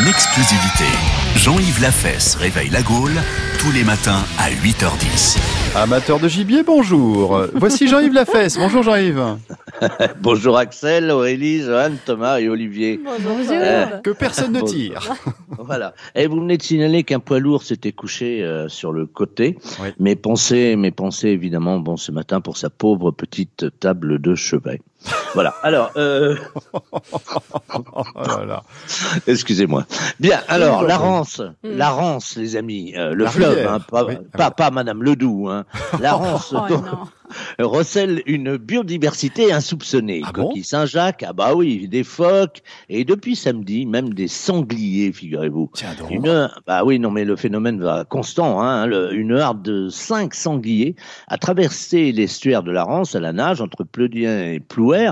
en exclusivité. Jean-Yves Lafesse réveille la Gaule tous les matins à 8h10. Amateur de gibier, bonjour. Voici Jean-Yves Lafesse. Bonjour Jean-Yves. Bonjour Axel, Aurélie, Johan, Thomas et Olivier. Bonjour. Que personne ne tire. Voilà. Et vous venez de signaler qu'un poids lourd s'était couché euh, sur le côté. Oui. Mes pensées, mes pensées évidemment, bon, ce matin pour sa pauvre petite table de chevet. Voilà. Alors, euh. excusez-moi. Bien. Alors, la. Rance, Mm. la Rance, les amis, euh, le La fleuve, rivière. hein, pas, Oui. pas, pas Madame Ledoux, hein. La Rance. Oh donc, non. Recèle une biodiversité insoupçonnée. Ah bon Coquilles Saint-Jacques, ah bah oui, des phoques, et depuis samedi, même des sangliers, figurez-vous. Tiens donc. Une, bah oui, non, mais le phénomène va constant. Hein, le- une harde de cinq sangliers a traversé l'estuaire de la Rance à la nage entre Pleudien et Plouer.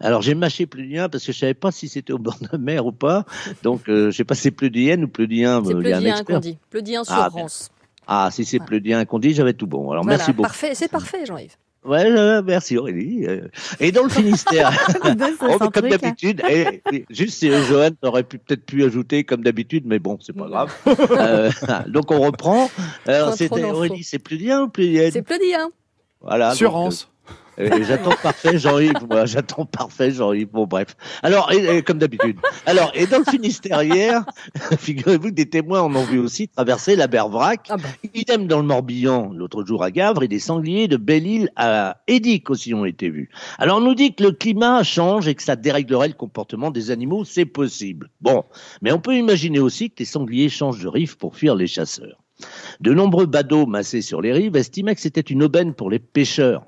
Alors j'ai mâché Pleudien parce que je savais pas si c'était au bord de la mer ou pas. Donc euh, je sais pas si c'est Pleudien ou Pleudien. C'est euh, il y a un Pleudien expert. qu'on dit. Pleudien sur Ah. Rance. Ah, si c'est Pleudien qu'on dit, j'avais tout bon. Alors Voilà, merci beaucoup. parfait, c'est parfait, Jean-Yves. Ouais, euh, merci Aurélie. Euh, Et dans le Finistère, Oh, comme d'habitude, et, et juste euh, Johan aurait pu peut-être pu ajouter comme d'habitude, mais bon, c'est pas grave. Euh, donc on reprend. Alors c'était. Aurélie, c'est plus bien ou plus bien C'est Pleudien. Voilà. Sur donc, j'attends parfait Jean-Yves. Moi, j'attends parfait Jean-Yves. Bon bref. Alors et, et comme d'habitude. Alors et dans le Finistère hier, figurez-vous que des témoins en ont vu aussi traverser la Bervrac. Ah bah. Idem dans le Morbihan, l'autre jour à Gavre, et des sangliers de Belle-Île à Édic aussi ont été vus. Alors on nous dit que le climat change et que ça déréglerait le comportement des animaux, c'est possible. Bon, mais on peut imaginer aussi que les sangliers changent de rive pour fuir les chasseurs. De nombreux badauds massés sur les rives estimaient que c'était une aubaine pour les pêcheurs.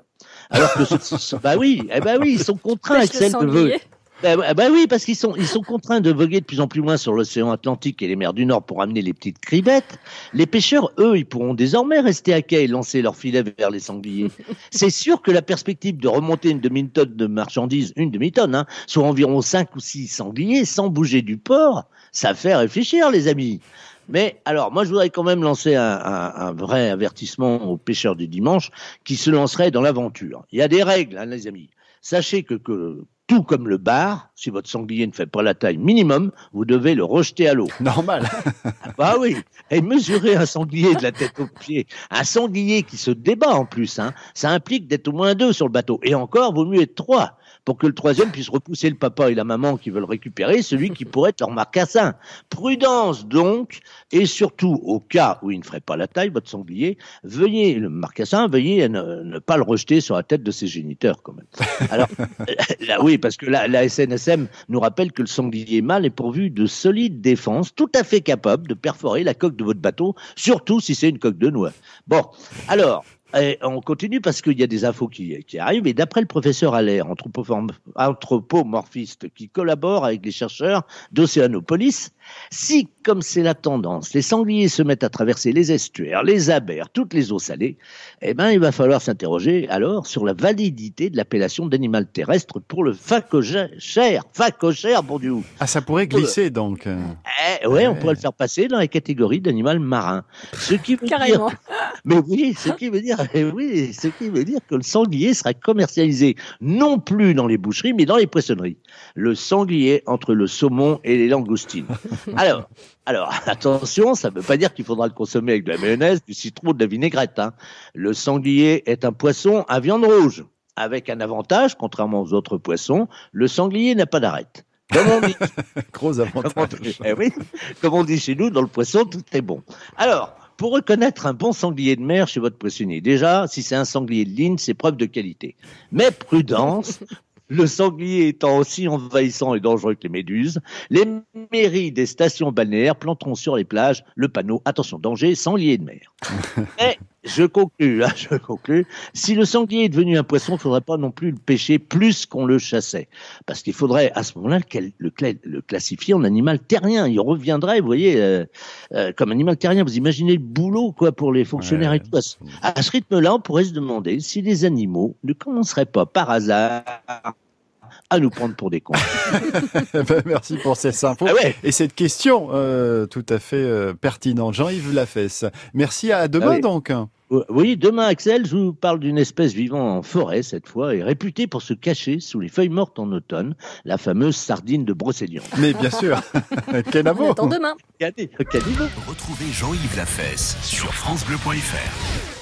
Alors que, ce- bah oui, eh ben oui, ils sont contraints, Axel, de. Ben, ben- ben oui, parce qu'ils sont, ils sont contraints de voguer de plus en plus loin sur l'océan Atlantique et les mers du Nord pour amener les petites cribettes. Les pêcheurs, eux, ils pourront désormais rester à quai et lancer leurs filets vers les sangliers. C'est sûr que la perspective de remonter une demi-tonne de marchandises, une demi-tonne, hein, soit environ 5 ou 6 sangliers sans bouger du port, ça fait réfléchir, les amis. Mais alors, moi, je voudrais quand même lancer un, vrai avertissement aux pêcheurs du dimanche qui se lanceraient dans l'aventure. Il y a des règles, hein, les amis. Sachez que tout comme le bar, si votre sanglier ne fait pas la taille minimum, vous devez le rejeter à l'eau. Normal. Ah bah oui, et mesurer un sanglier de la tête aux pieds, un sanglier qui se débat en plus, hein, ça implique d'être au moins deux sur le bateau. Et encore, vaut mieux être trois pour que le troisième puisse repousser le papa et la maman qui veulent récupérer celui qui pourrait être leur marcassin. Prudence donc, et surtout au cas où il ne ferait pas la taille, votre sanglier, veuillez, le marcassin, veuillez ne, ne pas le rejeter sur la tête de ses géniteurs quand même. Alors, là, oui, parce que la, SNSM nous rappelle que le sanglier mâle est pourvu de solides défenses, tout à fait capable de perforer la coque de votre bateau, surtout si c'est une coque de noix. Bon, alors, on continue parce qu'il y a des infos qui, qui arrivent. Et d'après le professeur Allaire, anthropomorphiste qui collabore avec les chercheurs d'Océanopolis, si, comme c'est la tendance, les sangliers se mettent à traverser les estuaires, les abers, toutes les eaux salées, eh ben, il va falloir s'interroger alors sur la validité de l'appellation d'animal terrestre pour le phacochère. Phacochère, bon Dieu. Ah, ça pourrait glisser donc. Eh, ouais, on pourrait le faire passer dans la catégorie d'animal marin. Ce qui veut dire Carrément. mais oui, ce qui veut dire, eh oui, ce qui veut dire que le sanglier sera commercialisé non plus dans les boucheries, mais dans les poissonneries. Le sanglier entre le saumon et les langoustines. Alors, alors attention, ça ne veut pas dire qu'il faudra le consommer avec de la mayonnaise, du citron, de la vinaigrette. hein. Le sanglier est un poisson à viande rouge, avec un avantage, contrairement aux autres poissons, le sanglier n'a pas d'arête. Comme on dit, Gros comme on, avantage. eh oui, comme on dit chez nous, dans le poisson, tout est bon. Alors, pour reconnaître un bon sanglier de mer chez votre poissonnier, déjà, si c'est un sanglier de ligne, c'est preuve de qualité. Mais prudence, le sanglier étant aussi envahissant et dangereux que les méduses, les mairies des stations balnéaires planteront sur les plages le panneau Attention, danger, sanglier de mer. Mais je conclus, hein, je conclus. Si le sanglier est devenu un poisson, il ne faudrait pas non plus le pêcher plus qu'on le chassait. Parce qu'il faudrait à ce moment-là le, cla- le cla- le classifier en animal terrien. Il reviendrait, vous voyez, euh, euh, comme animal terrien. Vous imaginez le boulot quoi pour les fonctionnaires Ouais. et tout. À ce rythme-là, on pourrait se demander si les animaux ne commenceraient pas par hasard à nous prendre pour des cons. Ben, merci pour ces infos Ah ouais. et cette question euh, tout à fait euh, pertinente. Jean-Yves Lafesse. Merci à demain Ah oui. donc. Oui, demain, Axel, je vous parle d'une espèce vivant en forêt cette fois et réputée pour se cacher sous les feuilles mortes en automne, la fameuse sardine de Brocéliande. Mais bien sûr, On Kenavo. attend demain. Regardez, regardez-vous. Retrouvez Jean-Yves Lafesse sur FranceBleu.fr.